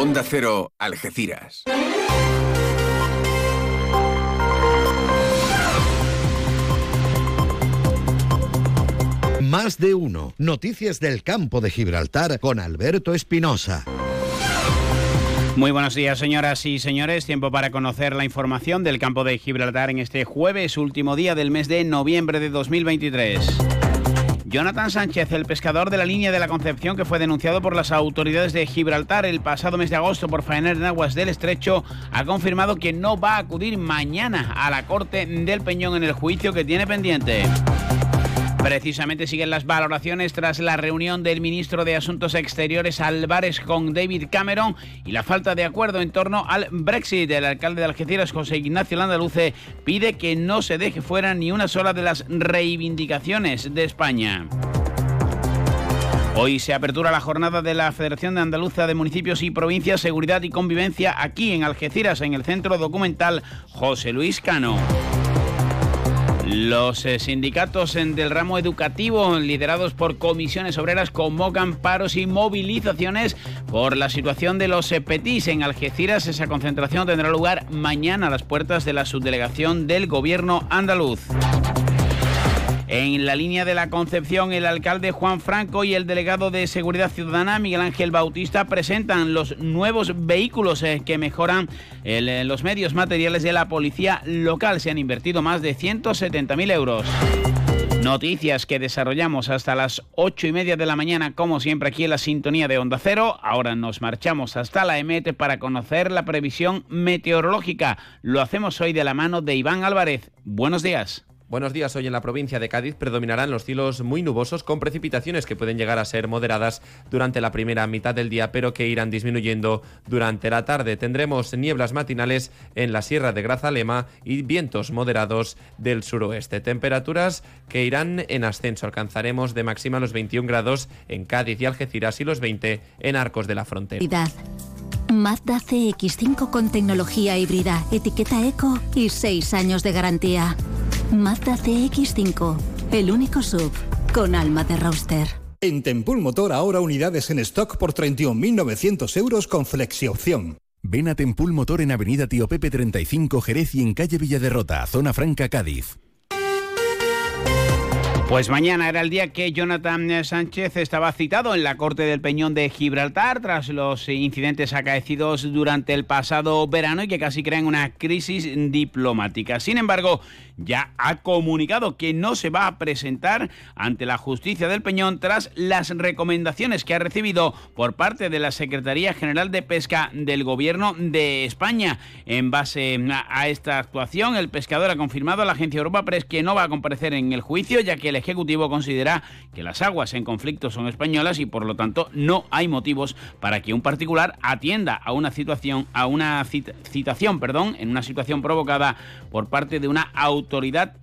Onda Cero, Algeciras. Más de uno. Noticias del campo de Gibraltar con Alberto Espinosa. Muy buenos días, señoras y señores. Tiempo para conocer la información del campo de Gibraltar en este jueves, último día del mes de noviembre de 2023. Jonathan Sánchez, el pescador de la línea de la Concepción que fue denunciado por las autoridades de Gibraltar el pasado mes de agosto por faenar en aguas del estrecho, ha confirmado que no va a acudir mañana a la Corte del Peñón en el juicio que tiene pendiente. Precisamente siguen las valoraciones tras la reunión del ministro de Asuntos Exteriores Álvarez con David Cameron y la falta de acuerdo en torno al Brexit. El alcalde de Algeciras, José Ignacio Landaluce, pide que no se deje fuera ni una sola de las reivindicaciones de España. Hoy se apertura la jornada de la Federación de Andaluza de Municipios y Provincias, Seguridad y Convivencia aquí en Algeciras, en el Centro Documental José Luis Cano. Los eh, sindicatos del ramo educativo, liderados por comisiones obreras, convocan paros y movilizaciones por la situación de los eh, PETIS en Algeciras. Esa concentración tendrá lugar mañana a las puertas de la subdelegación del gobierno andaluz. En la línea de la Concepción, el alcalde Juan Franco y el delegado de Seguridad Ciudadana, Miguel Ángel Bautista, presentan los nuevos vehículos eh, que mejoran eh, los medios materiales de la policía local. Se han invertido más de 170.000 euros. Noticias que desarrollamos hasta las ocho y media de la mañana, como siempre aquí en la sintonía de Onda Cero. Ahora nos marchamos hasta la EMET para conocer la previsión meteorológica. Lo hacemos hoy de la mano de Iván Álvarez. Buenos días. Buenos días. Hoy en la provincia de Cádiz predominarán los cielos muy nubosos con precipitaciones que pueden llegar a ser moderadas durante la primera mitad del día, pero que irán disminuyendo durante la tarde. Tendremos nieblas matinales en la Sierra de Grazalema y vientos moderados del suroeste. Temperaturas que irán en ascenso. Alcanzaremos de máxima los 21 grados en Cádiz y Algeciras y los 20 en Arcos de la Frontera. Mazda CX5 con tecnología híbrida, etiqueta eco y 6 años de garantía. Mazda CX5, el único sub con alma de roster. En Tempul Motor ahora unidades en stock por 31.900 euros con opción. Ven a Tempul Motor en Avenida Tío Pepe 35 Jerez y en calle Villaderrota, Zona Franca, Cádiz. Pues mañana era el día que Jonathan Sánchez estaba citado en la Corte del Peñón de Gibraltar tras los incidentes acaecidos durante el pasado verano y que casi crean una crisis diplomática. Sin embargo, ya ha comunicado que no se va a presentar ante la justicia del Peñón tras las recomendaciones que ha recibido por parte de la Secretaría General de Pesca del Gobierno de España. En base a esta actuación, el pescador ha confirmado a la agencia Europa Press que no va a comparecer en el juicio, ya que el Ejecutivo considera que las aguas en conflicto son españolas y por lo tanto no hay motivos para que un particular atienda a una situación, a una citación, perdón, en una situación provocada por parte de una autoridad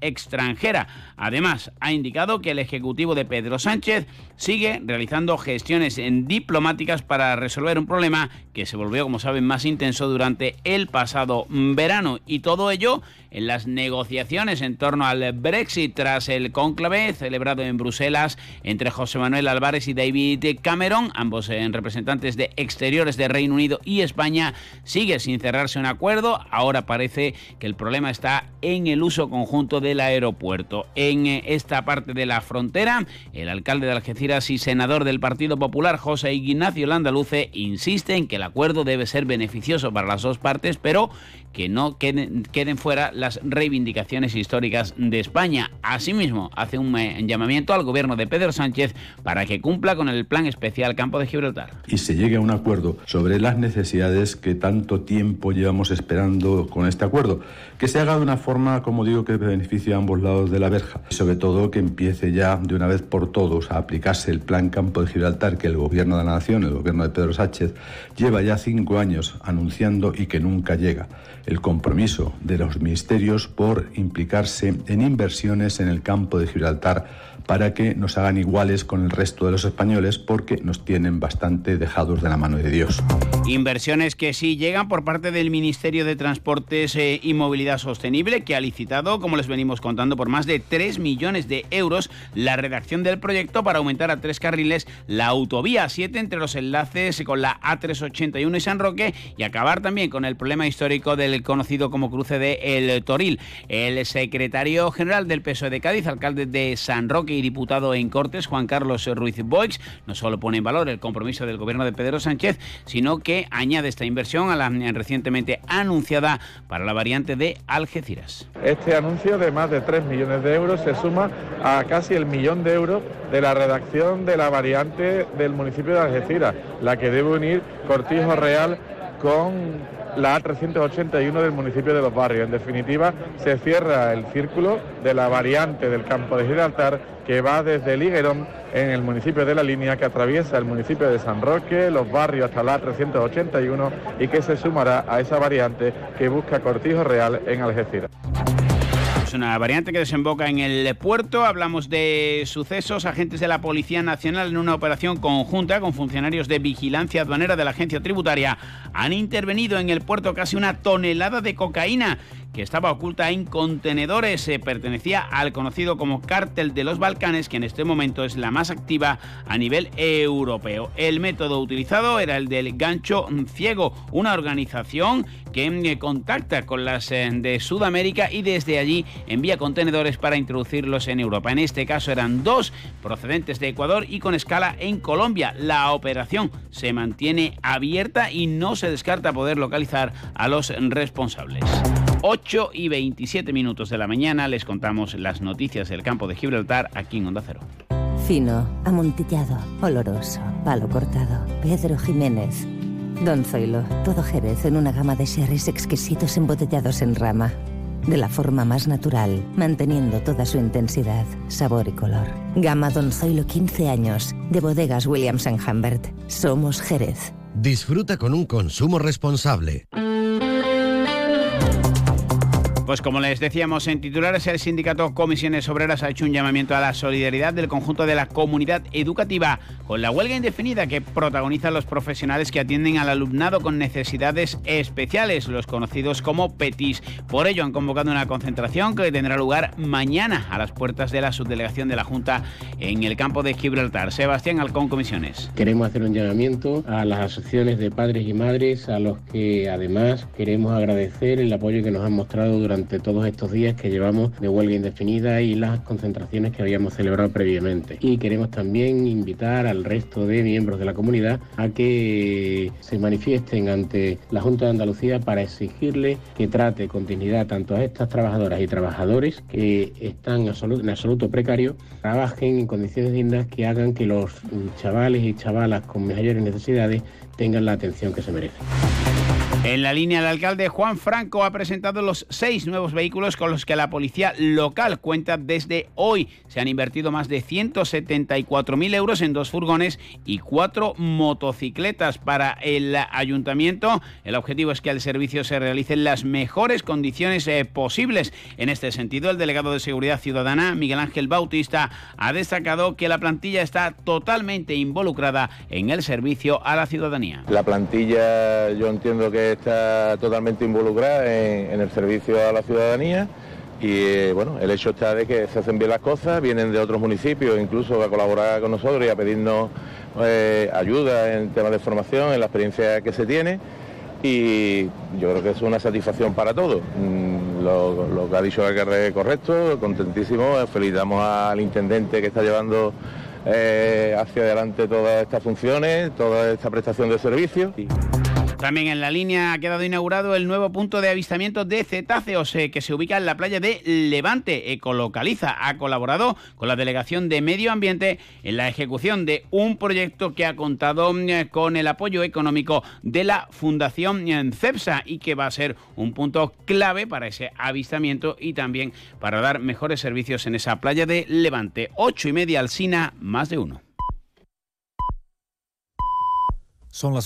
extranjera. Además, ha indicado que el Ejecutivo de Pedro Sánchez sigue realizando gestiones diplomáticas para resolver un problema que se volvió, como saben, más intenso durante el pasado verano y todo ello en las negociaciones en torno al Brexit tras el cónclave celebrado en Bruselas entre José Manuel Álvarez y David Cameron, ambos eh, representantes de exteriores de Reino Unido y España, sigue sin cerrarse un acuerdo. Ahora parece que el problema está en el uso conjunto del aeropuerto. En eh, esta parte de la frontera, el alcalde de Algeciras y senador del Partido Popular, José Ignacio Landaluce, insiste en que el acuerdo debe ser beneficioso para las dos partes, pero que no queden, queden fuera las reivindicaciones históricas de España. Asimismo, hace un llamamiento al gobierno de Pedro Sánchez para que cumpla con el plan especial Campo de Gibraltar. Y se llegue a un acuerdo sobre las necesidades que tanto tiempo llevamos esperando con este acuerdo. Que se haga de una forma, como digo, que beneficie a ambos lados de la verja. Y sobre todo que empiece ya de una vez por todos a aplicarse el plan Campo de Gibraltar que el gobierno de la nación, el gobierno de Pedro Sánchez, lleva ya cinco años anunciando y que nunca llega el compromiso de los ministerios por implicarse en inversiones en el campo de Gibraltar para que nos hagan iguales con el resto de los españoles porque nos tienen bastante dejados de la mano de Dios. Inversiones que sí llegan por parte del Ministerio de Transportes eh, y Movilidad Sostenible, que ha licitado, como les venimos contando, por más de 3 millones de euros la redacción del proyecto para aumentar a tres carriles la autovía 7 entre los enlaces con la A381 y San Roque y acabar también con el problema histórico del conocido como cruce de El Toril. El secretario general del PSOE de Cádiz, alcalde de San Roque y diputado en Cortes, Juan Carlos Ruiz Boix, no solo pone en valor el compromiso del gobierno de Pedro Sánchez, sino que añade esta inversión a la recientemente anunciada para la variante de Algeciras. Este anuncio de más de 3 millones de euros se suma a casi el millón de euros de la redacción de la variante del municipio de Algeciras, la que debe unir Cortijo Real con la A381 del municipio de Los Barrios. En definitiva, se cierra el círculo de la variante del campo de Gibraltar que va desde Liguerón en el municipio de La Línea, que atraviesa el municipio de San Roque, Los Barrios hasta la A381 y que se sumará a esa variante que busca Cortijo Real en Algeciras una variante que desemboca en el puerto. Hablamos de sucesos. Agentes de la Policía Nacional en una operación conjunta con funcionarios de vigilancia aduanera de la agencia tributaria han intervenido en el puerto casi una tonelada de cocaína que estaba oculta en contenedores. Se pertenecía al conocido como Cártel de los Balcanes, que en este momento es la más activa a nivel europeo. El método utilizado era el del gancho ciego, una organización que eh, contacta con las eh, de Sudamérica y desde allí envía contenedores para introducirlos en Europa. En este caso eran dos procedentes de Ecuador y con escala en Colombia. La operación se mantiene abierta y no se descarta poder localizar a los responsables. 8 y 27 minutos de la mañana les contamos las noticias del campo de Gibraltar aquí en Onda Cero. Fino, amontillado, oloroso, palo cortado. Pedro Jiménez. Don Zoilo, todo Jerez en una gama de sherries exquisitos embotellados en rama. De la forma más natural, manteniendo toda su intensidad, sabor y color. Gama Don Zoilo 15 años, de bodegas Williams ⁇ Humbert. Somos Jerez. Disfruta con un consumo responsable. Pues como les decíamos en titulares, el sindicato Comisiones Obreras ha hecho un llamamiento a la solidaridad del conjunto de la comunidad educativa con la huelga indefinida que protagonizan los profesionales que atienden al alumnado con necesidades especiales, los conocidos como PETIS. Por ello han convocado una concentración que tendrá lugar mañana a las puertas de la subdelegación de la Junta en el campo de Gibraltar. Sebastián Alcón, Comisiones. Queremos hacer un llamamiento a las asociaciones de padres y madres a los que además queremos agradecer el apoyo que nos han mostrado durante durante todos estos días que llevamos de huelga indefinida y las concentraciones que habíamos celebrado previamente. Y queremos también invitar al resto de miembros de la comunidad a que se manifiesten ante la Junta de Andalucía para exigirle que trate con dignidad tanto a estas trabajadoras y trabajadores que están en absoluto precario, trabajen en condiciones dignas que hagan que los chavales y chavalas con mayores necesidades tengan la atención que se merecen. En la línea, el alcalde Juan Franco ha presentado los seis nuevos vehículos con los que la policía local cuenta desde hoy. Se han invertido más de 174.000 euros en dos furgones y cuatro motocicletas para el ayuntamiento. El objetivo es que el servicio se realice en las mejores condiciones eh, posibles. En este sentido, el delegado de Seguridad Ciudadana, Miguel Ángel Bautista, ha destacado que la plantilla está totalmente involucrada en el servicio a la ciudadanía. La plantilla, yo entiendo que está totalmente involucrada en, el servicio a la ciudadanía y eh, bueno, el hecho está de que se hacen bien las cosas, vienen de otros municipios incluso a colaborar con nosotros y a pedirnos eh, ayuda en temas de formación, en la experiencia que se tiene y yo creo que es una satisfacción para todos. Mm, lo, que ha dicho el es correcto, contentísimo, felicitamos al intendente que está llevando eh, hacia adelante todas estas funciones, toda esta prestación de servicios. También en la línea ha quedado inaugurado el nuevo punto de avistamiento de cetáceos eh, que se ubica en la playa de Levante. Ecolocaliza ha colaborado con la Delegación de Medio Ambiente en la ejecución de un proyecto que ha contado mm, con el apoyo económico de la Fundación CEPSA y que va a ser un punto clave para ese avistamiento y también para dar mejores servicios en esa playa de Levante. Ocho y media al SINA, más de uno. Son las